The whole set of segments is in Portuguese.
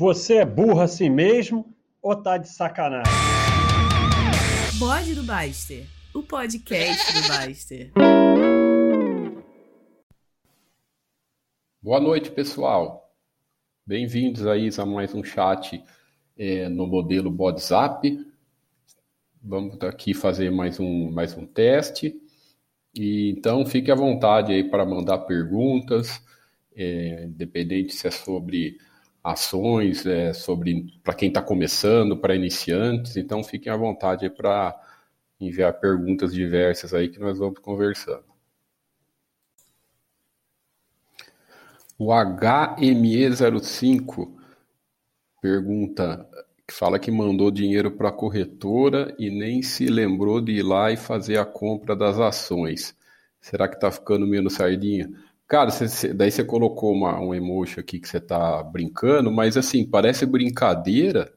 Você é burro assim mesmo ou tá de sacanagem? Bode do Baster, o podcast do Baster. Boa noite, pessoal. Bem-vindos aí a mais um chat é, no modelo WhatsApp. Vamos aqui fazer mais um, mais um teste. E, então, fique à vontade aí para mandar perguntas, é, independente se é sobre ações é, sobre para quem está começando, para iniciantes. Então fiquem à vontade para enviar perguntas diversas aí que nós vamos conversando. O HME05 pergunta, que fala que mandou dinheiro para a corretora e nem se lembrou de ir lá e fazer a compra das ações. Será que está ficando menos sardinha? Cara, cê, daí você colocou uma, um emoji aqui que você tá brincando, mas assim, parece brincadeira,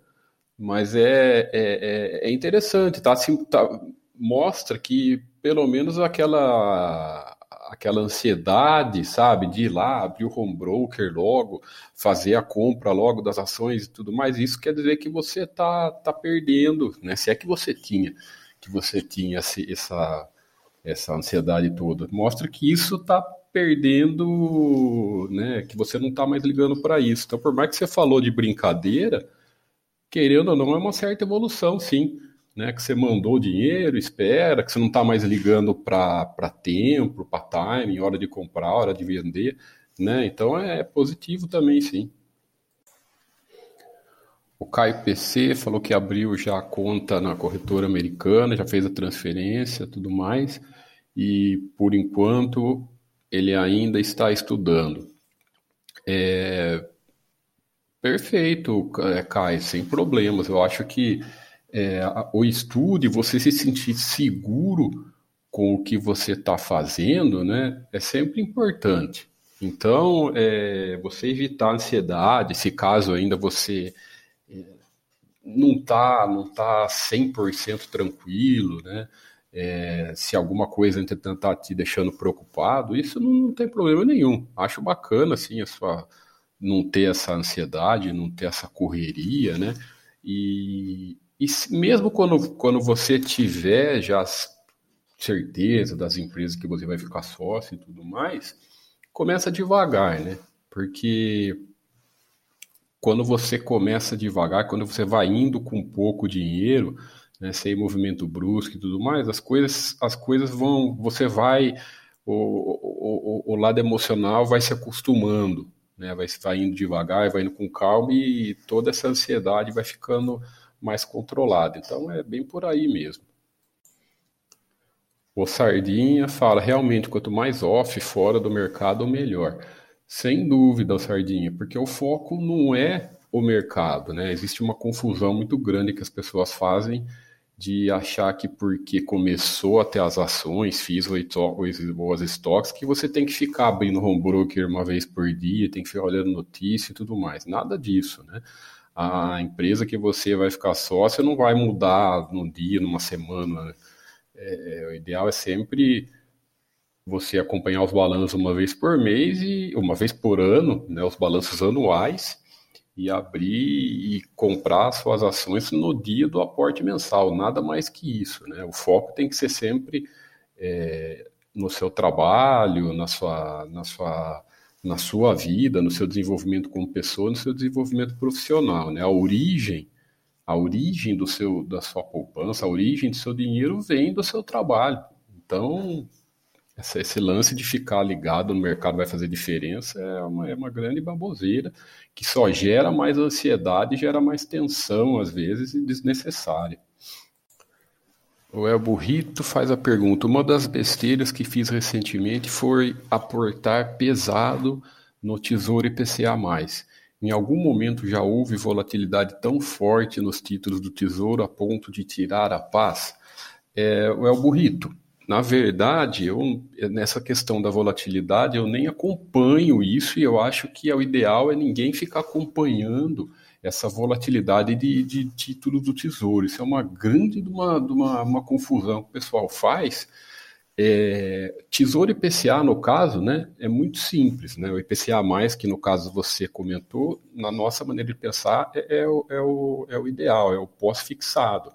mas é, é, é, é interessante, tá? Assim, tá? Mostra que pelo menos aquela aquela ansiedade, sabe, de ir lá, abrir o home broker logo, fazer a compra logo das ações e tudo mais, isso quer dizer que você tá, tá perdendo, né? Se é que você tinha, que você tinha essa, essa ansiedade toda. Mostra que isso tá perdendo, né, que você não está mais ligando para isso. Então, por mais que você falou de brincadeira, querendo ou não, é uma certa evolução, sim. Né, que você mandou dinheiro, espera, que você não está mais ligando para tempo, para time, hora de comprar, hora de vender. Né? Então é positivo também, sim. O Caio PC falou que abriu já a conta na corretora americana, já fez a transferência, tudo mais. E por enquanto ele ainda está estudando. É, perfeito, é, Kai, sem problemas. Eu acho que é, o estudo e você se sentir seguro com o que você está fazendo, né, é sempre importante. Então, é, você evitar a ansiedade, se caso ainda você é, não está não tá 100% tranquilo, né, é, se alguma coisa, entretanto, está te deixando preocupado, isso não, tem problema nenhum. Acho bacana, assim, a sua, não ter essa ansiedade, não ter essa correria, né? E, e mesmo quando, quando você tiver já certeza das empresas que você vai ficar sócio e tudo mais, começa devagar, né? Porque quando você começa devagar, quando você vai indo com pouco dinheiro, né, sem movimento brusco e tudo mais, as coisas, as coisas vão, você vai, o, o, o, lado emocional vai se acostumando, né, vai, vai indo devagar, vai indo com calma e toda essa ansiedade vai ficando mais controlada. Então é bem por aí mesmo. O Sardinha fala, realmente, quanto mais off, fora do mercado, melhor. Sem dúvida, o Sardinha, porque o foco não é o mercado, né? Existe uma confusão muito grande que as pessoas fazem de achar que porque começou a ter as ações, fiz boas estoques, que você tem que ficar abrindo home broker uma vez por dia, tem que ficar olhando notícia e tudo mais. Nada disso, né? A empresa que você vai ficar sócio não vai mudar num dia, numa semana. É, o ideal é sempre você acompanhar os balanços uma vez por mês e uma vez por ano, né, os balanços anuais, e abrir e comprar suas ações no dia do aporte mensal, nada mais que isso. Né? O foco tem que ser sempre é, no seu trabalho, na sua, na, sua, na sua vida, no seu desenvolvimento como pessoa, no seu desenvolvimento profissional. Né? A origem, a origem do seu, da sua poupança, a origem do seu dinheiro vem do seu trabalho. Então, esse lance de ficar ligado no mercado vai fazer diferença é uma, é uma grande baboseira que só gera mais ansiedade, gera mais tensão às vezes e desnecessária. O El Burrito faz a pergunta: uma das besteiras que fiz recentemente foi aportar pesado no Tesouro IPCA+. Em algum momento já houve volatilidade tão forte nos títulos do Tesouro a ponto de tirar a paz? É, o El Burrito, na verdade, eu, nessa questão da volatilidade, eu nem acompanho isso e eu acho que é o ideal é ninguém ficar acompanhando essa volatilidade de, de títulos do tesouro. Isso é uma grande uma, uma, uma confusão que o pessoal faz, É, tesouro IPCA, no caso, né, é muito simples. Né? O IPCA, que no caso você comentou, na nossa maneira de pensar, é, é, o, é, o, é o ideal, é o pós-fixado,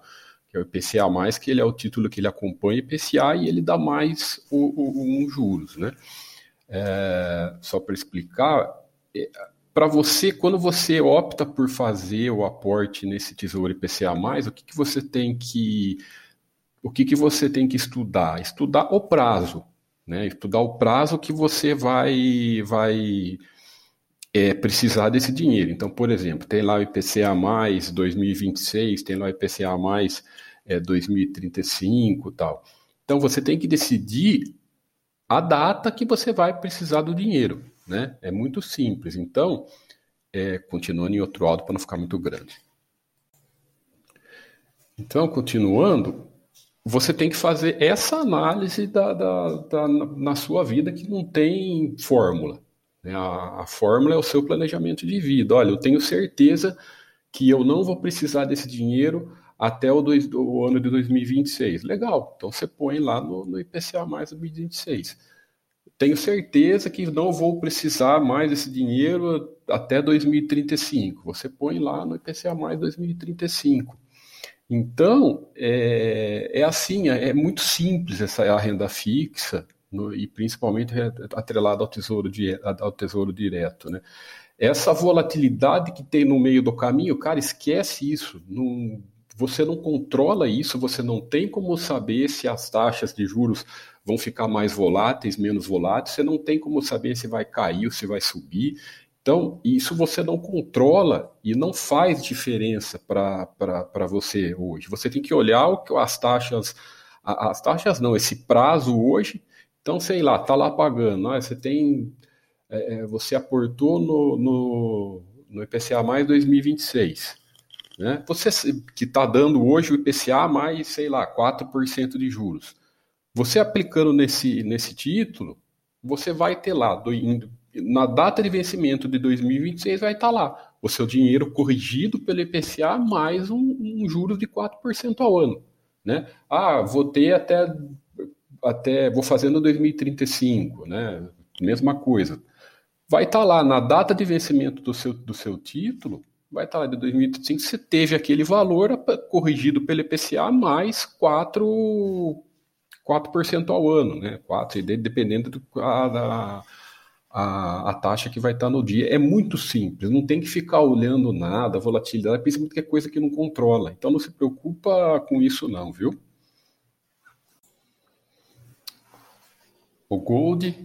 que é o IPCA, que ele é o título que ele acompanha IPCA e ele dá mais o, o, um juros. Né? É, só para explicar, é, para você, quando você opta por fazer o aporte nesse Tesouro IPCA+, o que, que você tem que o que, que você tem que estudar? Estudar o prazo, né? Estudar o prazo que você vai vai é, precisar desse dinheiro. Então, por exemplo, tem lá o IPCA mais 2026, tem lá o IPCA mais é, 2035 tal. Então, você tem que decidir a data que você vai precisar do dinheiro. Né? É muito simples. Então, é, continuando em outro áudio para não ficar muito grande. Então, continuando, você tem que fazer essa análise da, da, da na sua vida que não tem fórmula. Né? A, a, fórmula é o seu planejamento de vida. Olha, eu tenho certeza que eu não vou precisar desse dinheiro até o, dois, o ano de 2026. Legal, então você põe lá no, no IPCA mais 2026 tenho certeza que não vou precisar mais desse dinheiro até 2035. Você põe lá no IPCA mais 2035. Então, é, é assim, é, é, muito simples essa a renda fixa, no, e principalmente atrelada ao tesouro, ao tesouro direto. Né? Essa volatilidade que tem no meio do caminho, cara, esquece isso. Não, você não controla isso, você não tem como saber se as taxas de juros vão ficar mais voláteis, menos voláteis, você não tem como saber se vai cair ou se vai subir. Então, isso você não controla e não faz diferença para você hoje. Você tem que olhar o que as taxas, as taxas não, esse prazo hoje. Então, sei lá, tá lá pagando. Né? Você tem, é, é você aportou no, no, no IPCA mais 2026. Né? Você que está dando hoje o IPCA mais, sei lá, 4% de juros. Você aplicando nesse, nesse título, você vai ter lá, do, na data de vencimento de 2026, vai estar lá o seu dinheiro corrigido pelo IPCA mais um, um juros de 4% ao ano. Né? Ah, vou ter até, até vou fazendo 2035, né? mesma coisa. Vai estar lá na data de vencimento do seu, do seu título, vai estar lá de 2035, você teve aquele valor corrigido pelo IPCA mais 4, 4% ao ano, né? 4, dependendo da, a, a, taxa que vai estar no dia. É muito simples, não tem que ficar olhando nada, volatilidade, principalmente que é coisa que não controla. Então não se preocupa com isso não, viu? O Gold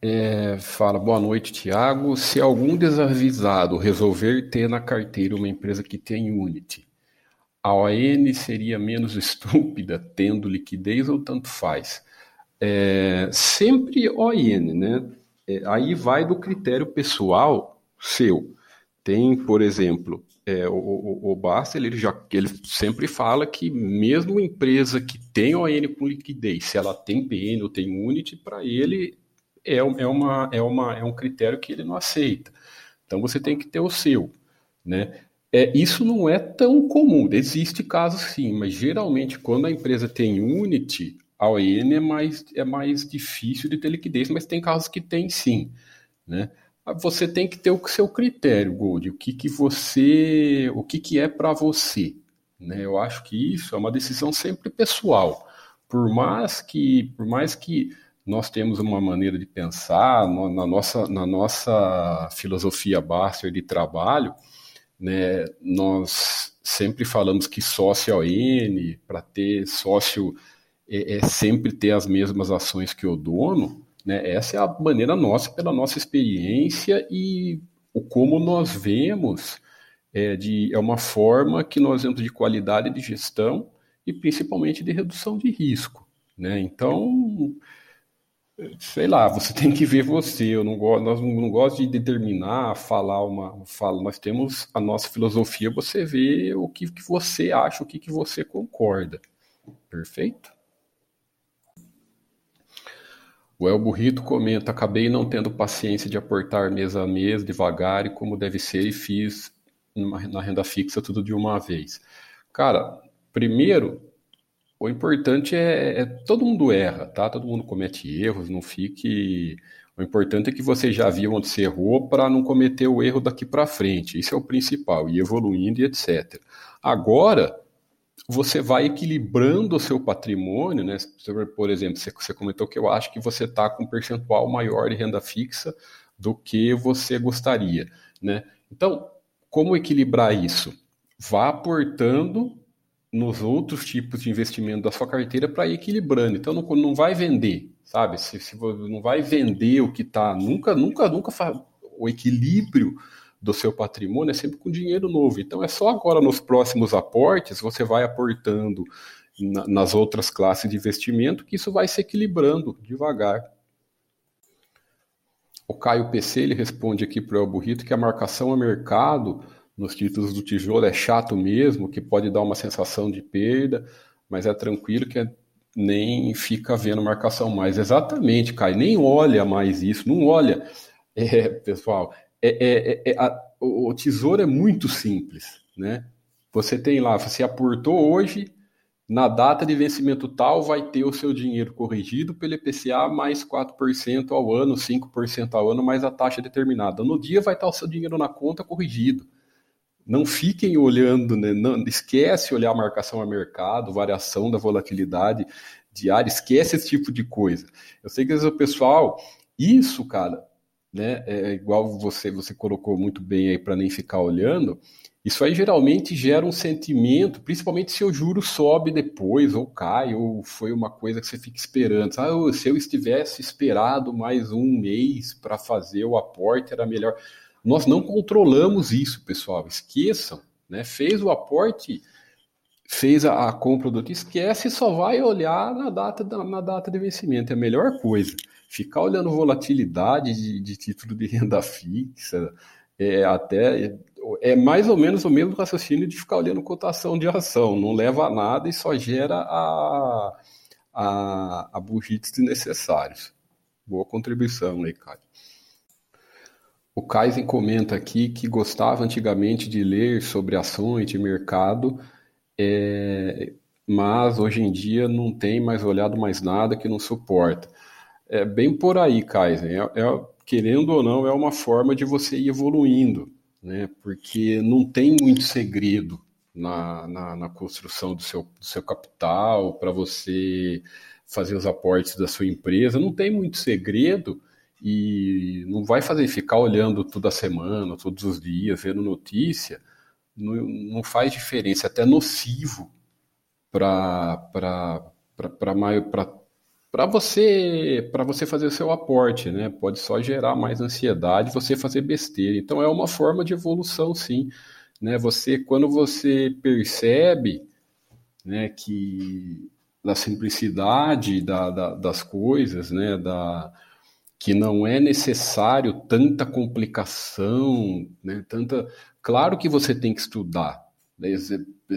é, fala, boa noite, Tiago. Se algum desavisado resolver ter na carteira uma empresa que tem Unity, a ON seria menos estúpida tendo liquidez ou tanto faz? É, sempre ON, né? É, aí vai do critério pessoal seu. Tem, por exemplo, é, o, o, o ele, já, ele sempre fala que mesmo empresa que tem ON com liquidez, se ela tem PN ou tem Unity, para ele é, é, uma, é, uma, é um critério que ele não aceita. Então você tem que ter o seu. Né? É, isso não é tão comum, existe casos sim, mas geralmente quando a empresa tem Unity, a ON é mais, é mais difícil de ter liquidez, mas tem casos que tem sim. Né? Você tem que ter o seu critério, Gold, o que, que você. o que, que é para você. Né? Eu acho que isso é uma decisão sempre pessoal. Por mais que, por mais que nós temos uma maneira de pensar na nossa, na nossa filosofia Baster de trabalho, né, nós sempre falamos que sócio ON, para ter sócio, é, é, sempre ter as mesmas ações que o dono. Né, essa é a maneira nossa, pela nossa experiência e o como nós vemos é, de, é uma forma que nós vemos de qualidade de gestão e principalmente de redução de risco. Né? Então, sei lá, você tem que ver você. Eu não gosto, nós não, gosto de determinar, falar uma, fala. Nós temos a nossa filosofia. Você vê o que, que você acha, o que, que você concorda. Perfeito? O El Burrito comenta: acabei não tendo paciência de aportar mês a mês, devagar e como deve ser, e fiz na renda fixa tudo de uma vez. Cara, primeiro, O importante é, é, todo mundo erra, tá? Todo mundo comete erros, não fique. O importante é que você já viu onde você errou para não cometer o erro daqui para frente. Isso é o principal, e evoluindo e etc. Agora, você vai equilibrando o seu patrimônio, né? Por exemplo, você comentou que eu acho que você está com um percentual maior de renda fixa do que você gostaria, né? Então, como equilibrar isso? Vá aportando nos outros tipos de investimento da sua carteira para ir equilibrando. Então não, não vai vender, sabe? Se, se não vai vender o que está, nunca, nunca, nunca faz o equilíbrio do seu patrimônio é sempre com dinheiro novo. Então é só agora nos próximos aportes você vai aportando na, nas outras classes de investimento que isso vai se equilibrando devagar. O Caio PC ele responde aqui para o Burrito que a marcação a mercado nos títulos do tijolo é chato mesmo, que pode dar uma sensação de perda, mas é tranquilo que é, nem fica vendo marcação mais. Exatamente, Caio, nem olha mais isso, não olha. É, pessoal, é, é, é, é a, o tesouro é muito simples, né? Você tem lá, você aportou hoje, na data de vencimento tal, vai ter o seu dinheiro corrigido pelo IPCA mais 4% ao ano, 5% ao ano, mais a taxa determinada. No dia vai estar o seu dinheiro na conta corrigido. Não fiquem olhando, né? não, esquece olhar a marcação a mercado, variação da volatilidade diária, esquece esse tipo de coisa. Eu sei que às vezes o pessoal, isso, cara, né, é igual você você colocou muito bem aí para nem ficar olhando, isso aí geralmente gera um sentimento, principalmente se o juro sobe depois, ou cai, ou foi uma coisa que você fica esperando. Ah, se eu estivesse esperado mais um mês para fazer o aporte, era melhor. Nós não controlamos isso, pessoal. Esqueçam, né? Fez o aporte, fez a, a compra do esquece e só vai olhar na data, na data de vencimento. É a melhor coisa. Ficar olhando volatilidade de, de título de renda fixa, é até é mais ou menos o mesmo raciocínio de ficar olhando cotação de ação. Não leva a nada e só gera a, a, a burrice desnecessários. Boa contribuição aí, Caio. O Kaizen comenta aqui que gostava antigamente de ler sobre ações de mercado, é, mas hoje em dia não tem mais olhado mais nada que não suporta. É bem por aí, Kaizen. É, é, querendo ou não, é uma forma de você ir evoluindo, né? porque não tem muito segredo na, na, na construção do seu, do seu capital, para você fazer os aportes da sua empresa, não tem muito segredo e não vai fazer ficar olhando toda semana, todos os dias, vendo notícia, não, não faz diferença, é até nocivo para para você para você fazer o seu aporte, né? Pode só gerar mais ansiedade, você fazer besteira. Então é uma forma de evolução, sim, né? Você quando você percebe, né, que da simplicidade da, da, das coisas, né, da que não é necessário tanta complicação, né? Tanta, claro que você tem que estudar. Né?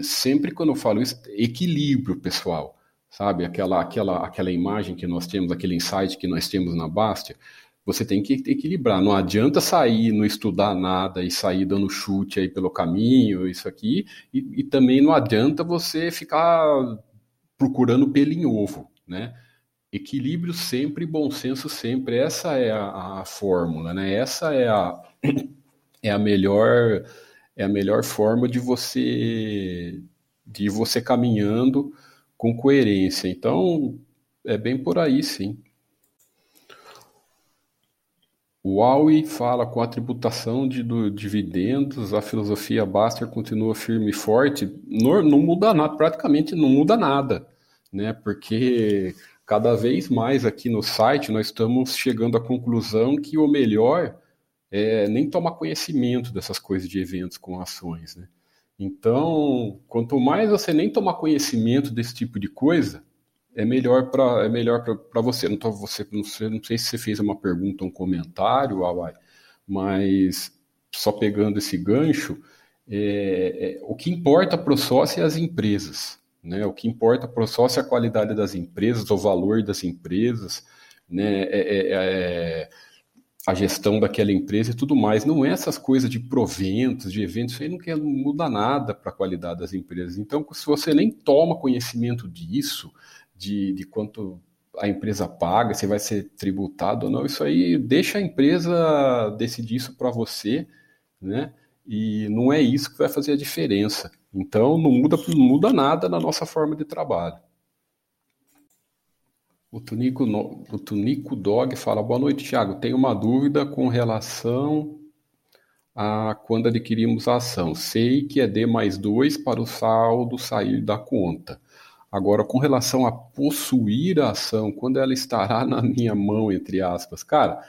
Sempre quando eu falo isso, equilíbrio, pessoal, sabe? Aquela, aquela, aquela imagem que nós temos, aquele insight que nós temos na Bastia, você tem que equilibrar. Não adianta sair, não estudar nada e sair dando chute aí pelo caminho, isso aqui, e, e também não adianta você ficar procurando pelo em ovo, né? equilíbrio sempre, bom senso sempre. Essa é a, a, fórmula, né? Essa é a, é a melhor é a melhor forma de você de você caminhando com coerência. Então, é bem por aí, sim. O Huawei fala com a tributação de do, dividendos, a filosofia Baster continua firme e forte. Não, não muda nada, praticamente não muda nada, né? Porque cada vez mais aqui no site nós estamos chegando à conclusão que o melhor é nem tomar conhecimento dessas coisas de eventos com ações, né? Então, quanto mais você nem tomar conhecimento desse tipo de coisa, é melhor para é melhor para você. Não tô, você não sei, não sei se você fez uma pergunta, um comentário, Awai, mas só pegando esse gancho, é, é, o que importa para o sócio é as empresas. Né? O que importa para o sócio é a qualidade das empresas, o valor das empresas, né? É, é, é, a gestão daquela empresa e tudo mais. Não é essas coisas de proventos, de eventos, isso aí não, quer, não muda nada para a qualidade das empresas. Então, se você nem toma conhecimento disso, de, de quanto a empresa paga, se vai ser tributado ou não, isso aí deixa a empresa decidir isso para você, né? E não é isso que vai fazer a diferença. Então, não muda, não muda nada na nossa forma de trabalho. O Tunico, o Tunico Dog fala: Boa noite, Thiago. Tenho uma dúvida com relação a quando adquirimos a ação. Sei que é D mais 2 para o saldo sair da conta. Agora, com relação a possuir a ação, quando ela estará na minha mão, entre aspas, cara,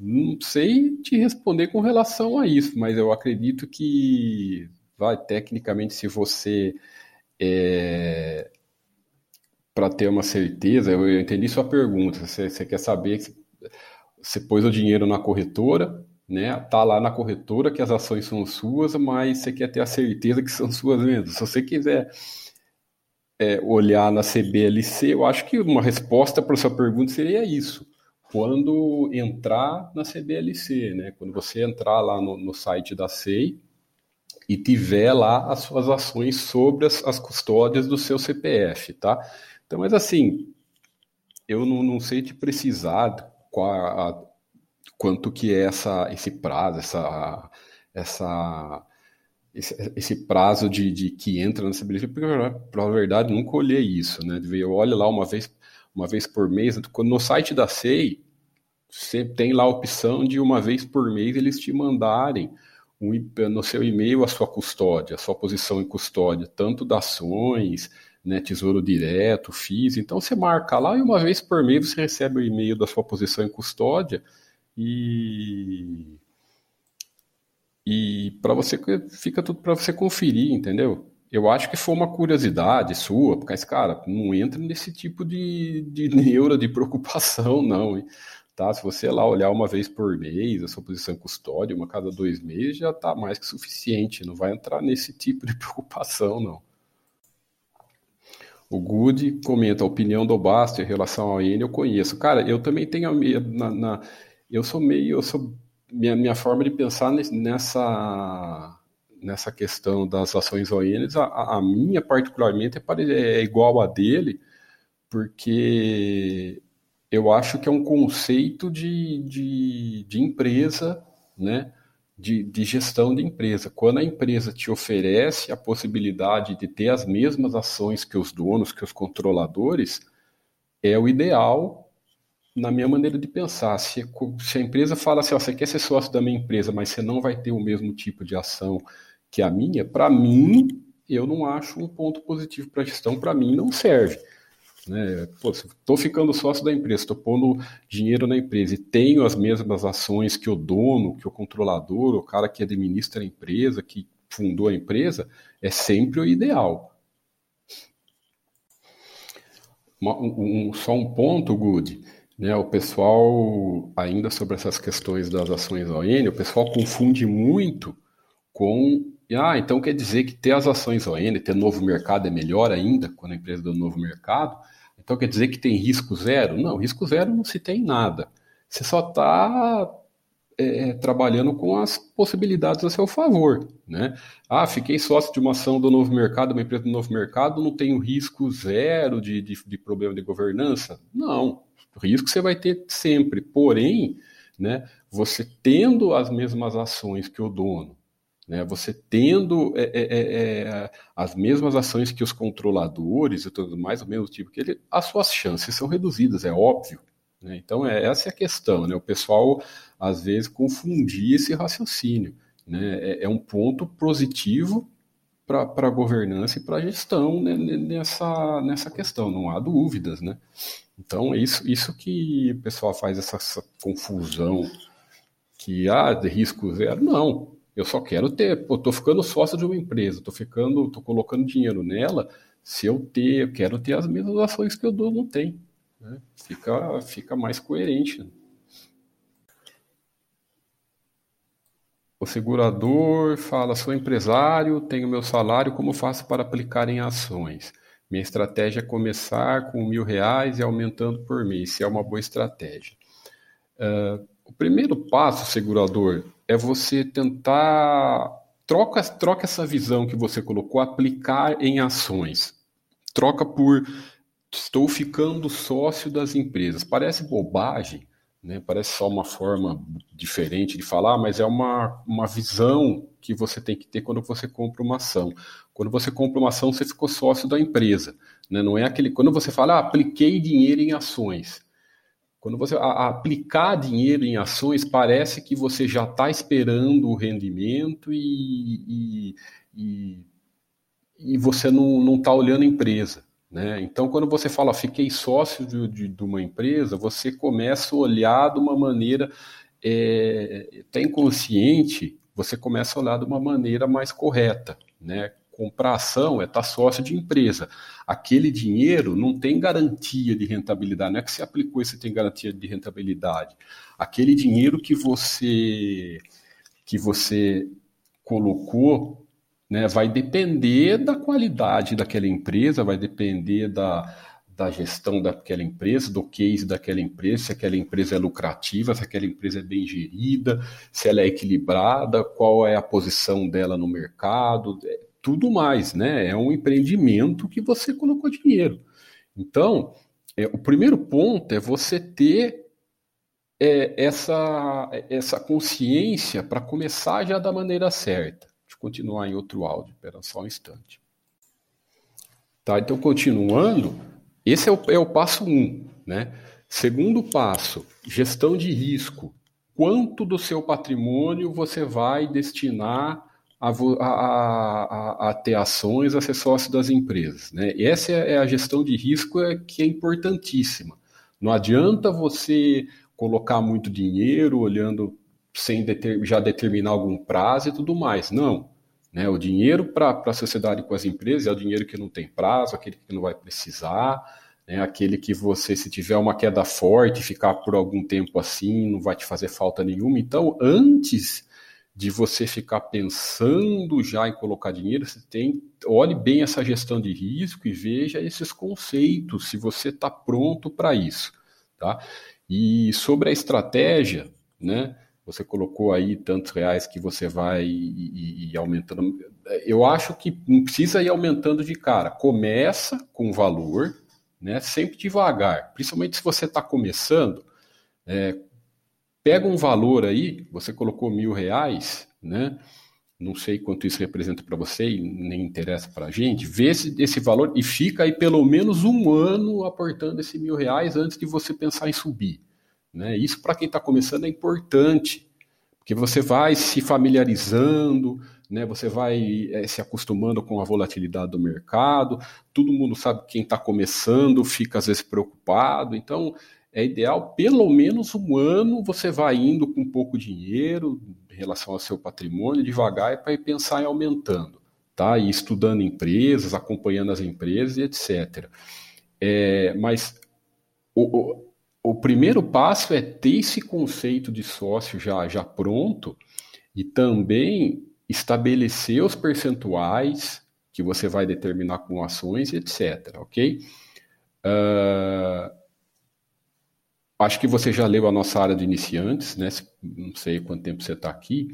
não sei te responder com relação a isso, mas eu acredito que, vai, tecnicamente, se você é, para ter uma certeza, eu, entendi sua pergunta. Você, você quer saber que você pôs o dinheiro na corretora, né? Tá lá na corretora que as ações são suas, mas você quer ter a certeza que são suas mesmo. Se você quiser é, olhar na CBLC, eu acho que uma resposta para sua pergunta seria isso. Quando entrar na CBLC, né? Quando você entrar lá no, no site da SEI e tiver lá as suas ações sobre as, as custódias do seu CPF, tá? Então, mas assim, eu não, não sei te precisar qual a, quanto que é essa, esse prazo, essa, essa, esse, esse prazo de, de, que entra nessa bilhete, porque, na verdade, nunca olhei isso, né? Eu olho lá uma vez, uma vez por mês, no site da SEI, você tem lá a opção de uma vez por mês eles te mandarem um, no seu e-mail a sua custódia, a sua posição em custódia, tanto das ações, né, Tesouro Direto, FIIs. Então você marca lá e uma vez por mês você recebe o e-mail da sua posição em custódia e e para você fica tudo para você conferir, entendeu? Eu acho que foi uma curiosidade sua, porque esse cara não entra nesse tipo de, de neura de preocupação, não. Hein? Tá? Se você lá olhar uma vez por mês a sua posição em custódia, uma cada dois meses, já está mais que suficiente. Não vai entrar nesse tipo de preocupação, não. O Good comenta a opinião do Basto em relação ao IN, eu conheço. Cara, eu também tenho na, na eu sou meio, eu sou minha, minha forma de pensar nessa nessa questão das ações ONs, a, a minha particularmente é, é igual a dele, porque eu acho que é um conceito de, de, de empresa, né? De, de, gestão de empresa. Quando a empresa te oferece a possibilidade de ter as mesmas ações que os donos, que os controladores, é o ideal na minha maneira de pensar. Se, se a empresa fala assim, ó, você quer ser sócio da minha empresa, mas você não vai ter o mesmo tipo de ação que a minha, para mim, eu não acho um ponto positivo para a gestão, para mim não serve. Né? Estou ficando sócio da empresa, estou pondo dinheiro na empresa e tenho as mesmas ações que o dono, que o controlador, o cara que administra a empresa, que fundou a empresa, é sempre o ideal. Um, um, só um ponto, Good. Né, o pessoal, ainda sobre essas questões das ações ON, o pessoal confunde muito com. Ah, então quer dizer que ter as ações ON, ter novo mercado é melhor ainda, quando a empresa do novo mercado. Então quer dizer que tem risco zero? Não, risco zero não se tem nada. Você só está é, trabalhando com as possibilidades a seu favor. Né? Ah, fiquei sócio de uma ação do novo mercado, uma empresa do novo mercado, não tenho risco zero de, de, de problema de governança? Não, risco você vai ter sempre. Porém, né, você tendo as mesmas ações que o dono, né? Você tendo é, é, é, é, as mesmas ações que os controladores e tudo mais, o mesmo tipo que ele, as suas chances são reduzidas, é óbvio. Né? Então, é, essa é a questão. Né? O pessoal, às vezes, confundir esse raciocínio. Né? É, é um ponto positivo para a governança e para a gestão né, nessa, nessa questão, não há dúvidas. Né? Então, é isso, isso que o pessoal faz essa, essa confusão que, ah, de risco zero. Não, eu só quero ter, pô, tô ficando sócio de uma empresa, tô ficando, tô colocando dinheiro nela, se eu ter, eu quero ter as mesmas ações que o dono tem. Né? Fica, fica mais coerente. O segurador fala: sou empresário, tenho meu salário, como faço para aplicar em ações? Minha estratégia é começar com mil reais e aumentando por mês, se é uma boa estratégia. Uh, o primeiro passo, segurador, é você tentar troca troca essa visão que você colocou, aplicar em ações. Troca por estou ficando sócio das empresas. Parece bobagem, né? Parece só uma forma diferente de falar, mas é uma, uma visão que você tem que ter quando você compra uma ação. Quando você compra uma ação, você ficou sócio da empresa. Né? Não é aquele. Quando você fala, ah, apliquei dinheiro em ações. Quando você aplicar dinheiro em ações, parece que você já está esperando o rendimento e, e, e, e você não está olhando a empresa. Né? Então, quando você fala, fiquei sócio de, de, de, uma empresa, você começa a olhar de uma maneira é, até inconsciente, você começa a olhar de uma maneira mais correta. Né? Comprar ação é estar sócio de empresa. Aquele dinheiro não tem garantia de rentabilidade, não é que você aplicou e você tem garantia de rentabilidade. Aquele dinheiro que você que você colocou né, vai depender da qualidade daquela empresa, vai depender da, da gestão daquela empresa, do case daquela empresa, se aquela empresa é lucrativa, se aquela empresa é bem gerida, se ela é equilibrada, qual é a posição dela no mercado, tudo mais, né? É um empreendimento que você colocou dinheiro. Então, é, o primeiro ponto é você ter é, essa, essa consciência para começar já da maneira certa continuar em outro áudio. Espera só um instante. Tá, então, continuando, esse é o, é o passo 1. Um, né? Segundo passo, gestão de risco. Quanto do seu patrimônio você vai destinar a, a, a, ter ações, a ser sócio das empresas? Né? essa é, é a gestão de risco é, que é importantíssima. Não adianta você colocar muito dinheiro olhando sem deter, já determinar algum prazo e tudo mais. Não. Né? O dinheiro para a sociedade com as empresas é o dinheiro que não tem prazo, aquele que não vai precisar, né? aquele que você, se tiver uma queda forte, ficar por algum tempo assim, não vai te fazer falta nenhuma. Então, antes de você ficar pensando já em colocar dinheiro, você tem olhe bem essa gestão de risco e veja esses conceitos, se você está pronto para isso. Tá? E sobre a estratégia, né? Você colocou aí tantos reais que você vai ir, aumentando. Eu acho que não precisa ir aumentando de cara. Começa com valor, né? Sempre devagar. Principalmente se você está começando, é, pega um valor aí. Você colocou mil reais, né? Não sei quanto isso representa para você e nem interessa para a gente. Vê esse, esse valor e fica aí pelo menos um ano aportando esse mil reais antes de você pensar em subir. Né? Isso, para quem está começando, é importante, porque você vai se familiarizando, né? você vai é, se acostumando com a volatilidade do mercado, todo mundo sabe que quem está começando fica às vezes preocupado, então é ideal, pelo menos um ano você vai indo com pouco dinheiro em relação ao seu patrimônio, devagar, para pensar em aumentando, tá? E estudando empresas, acompanhando as empresas e etc. É, mas o, o primeiro passo é ter esse conceito de sócio já, já pronto e também estabelecer os percentuais que você vai determinar com ações, etc. Ok? Uh, acho que você já leu a nossa área de iniciantes, né? Não sei quanto tempo você está aqui.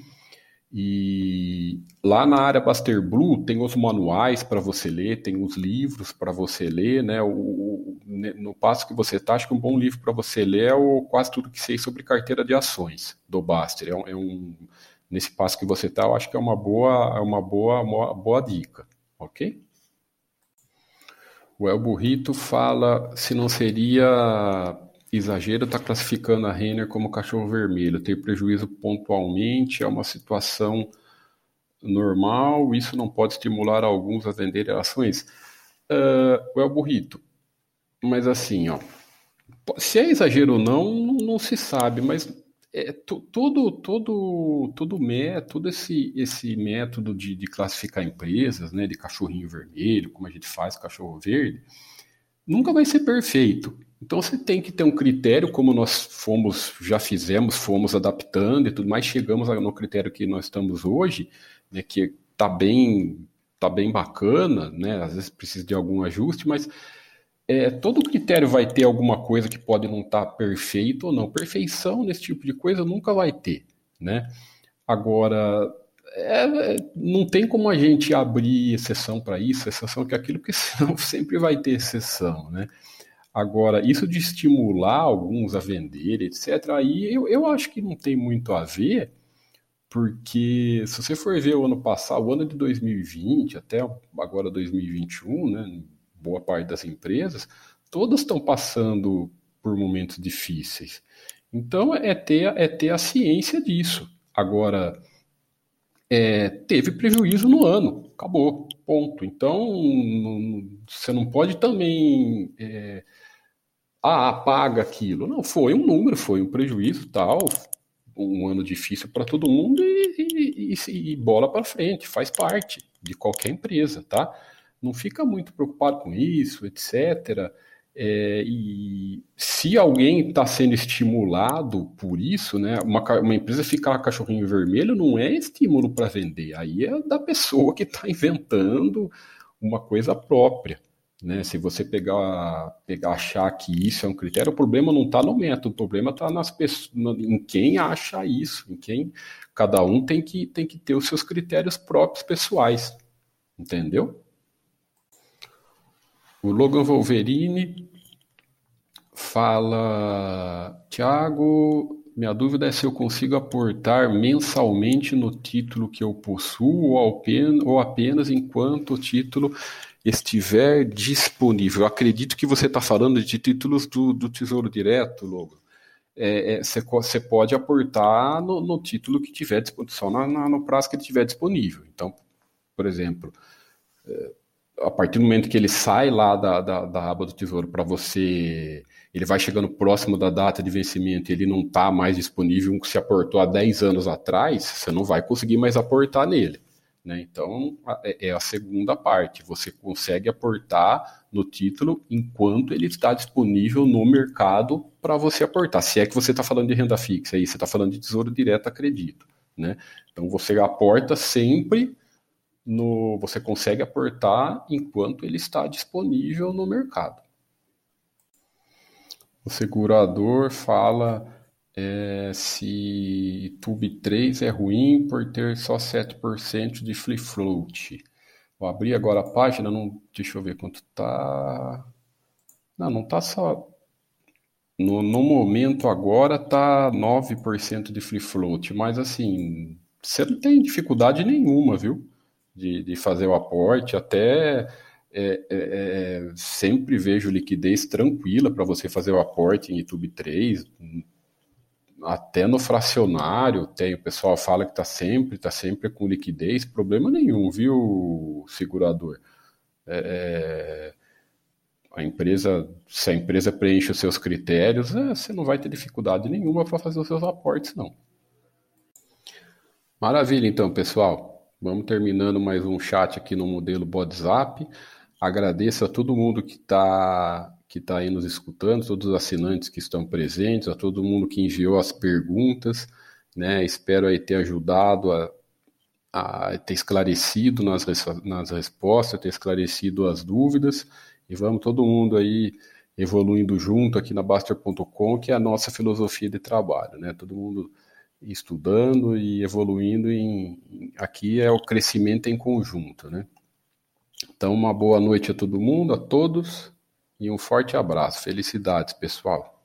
E lá na área Baster Blue tem os manuais para você ler, tem os livros para você ler, né? O, o, no passo que você está, acho que um bom livro para você ler é o Quase Tudo que Sei sobre Carteira de Ações, do Baster. É um, é um nesse passo que você está, eu acho que é uma boa, é uma boa, uma boa dica, ok? O El Burrito fala se não seria Exagero está classificando a Renner como cachorro vermelho. Ter prejuízo pontualmente é uma situação normal, isso não pode estimular alguns a venderem ações. Uh, é burrito. Mas assim, ó, se é exagero ou não, não, não se sabe, mas é, todo, todo, todo método, esse, esse método de, de classificar empresas, né, de cachorrinho vermelho, como a gente faz cachorro verde, nunca vai ser perfeito. Então você tem que ter um critério, como nós fomos, já fizemos, fomos adaptando e tudo mais, chegamos no critério que nós estamos hoje, né, que está bem, tá bem bacana, né, às vezes precisa de algum ajuste, mas é, todo critério vai ter alguma coisa que pode não estar tá perfeito ou não. Perfeição nesse tipo de coisa nunca vai ter, né? Agora, é, não tem como a gente abrir exceção para isso, exceção que aquilo, porque senão sempre vai ter exceção, né? Agora, isso de estimular alguns a vender, etc., aí eu, eu acho que não tem muito a ver, porque se você for ver o ano passado, o ano de 2020 até agora 2021, né, boa parte das empresas, todas estão passando por momentos difíceis. Então é ter, é ter a ciência disso. Agora, é, teve prejuízo no ano, acabou, ponto. Então, não, você não pode também. É, ah, apaga aquilo. Não, foi um número, foi um prejuízo tal, um ano difícil para todo mundo e, e, e bola para frente, faz parte de qualquer empresa, tá? Não fica muito preocupado com isso, etc. É, e se alguém está sendo estimulado por isso, né, uma, uma empresa ficar cachorrinho vermelho não é estímulo para vender, aí é da pessoa que está inventando uma coisa própria. Né? Se você pegar, pegar, achar que isso é um critério, o problema não está no método, o problema está nas pessoas, em quem acha isso, em quem cada um tem que, tem que ter os seus critérios próprios pessoais. Entendeu? O Logan Wolverine fala: Tiago, minha dúvida é se eu consigo aportar mensalmente no título que eu possuo ou apenas enquanto o título estiver disponível. Eu acredito que você está falando de títulos do, do Tesouro Direto, Logan. Você é, é, pode aportar no, no, título que tiver disponível, só na, no prazo que ele tiver disponível. Então, por exemplo, é, a partir do momento que ele sai lá da, da, da aba do tesouro para você, ele vai chegando próximo da data de vencimento e ele não está mais disponível, um que se aportou há 10 anos atrás, você não vai conseguir mais aportar nele. Né? Então, é, é a segunda parte. Você consegue aportar no título enquanto ele está disponível no mercado para você aportar. Se é que você está falando de renda fixa, aí você está falando de tesouro direto, acredito. Né? Então, você aporta sempre no, você consegue aportar enquanto ele está disponível no mercado. O segurador fala é, se TUB3 é ruim por ter só 7% de free float. Vou abrir agora a página, não, deixa eu ver quanto tá. Não, não tá só. No, no momento agora tá 9% de free float, mas assim, você não tem dificuldade nenhuma, viu? de, de fazer o aporte, até é, é, é sempre vejo liquidez tranquila para você fazer o aporte em YouTube 3, até no fracionário tem, o pessoal fala que está sempre, está sempre com liquidez, problema nenhum, viu, segurador? É, é a empresa, se a empresa preenche os seus critérios, é, você não vai ter dificuldade nenhuma para fazer os seus aportes, não. Maravilha, então, pessoal. Vamos terminando mais um chat aqui no modelo WhatsApp. Agradeço a todo mundo que está que tá aí nos escutando, todos os assinantes que estão presentes, a todo mundo que enviou as perguntas, né? Espero aí ter ajudado a, a ter esclarecido nas, nas respostas, ter esclarecido as dúvidas e vamos todo mundo aí evoluindo junto aqui na Baster.com, que é a nossa filosofia de trabalho, né? Todo mundo estudando e evoluindo em, aqui é o crescimento em conjunto, né? Então, uma boa noite a todo mundo, a todos, e um forte abraço. Felicidades, pessoal.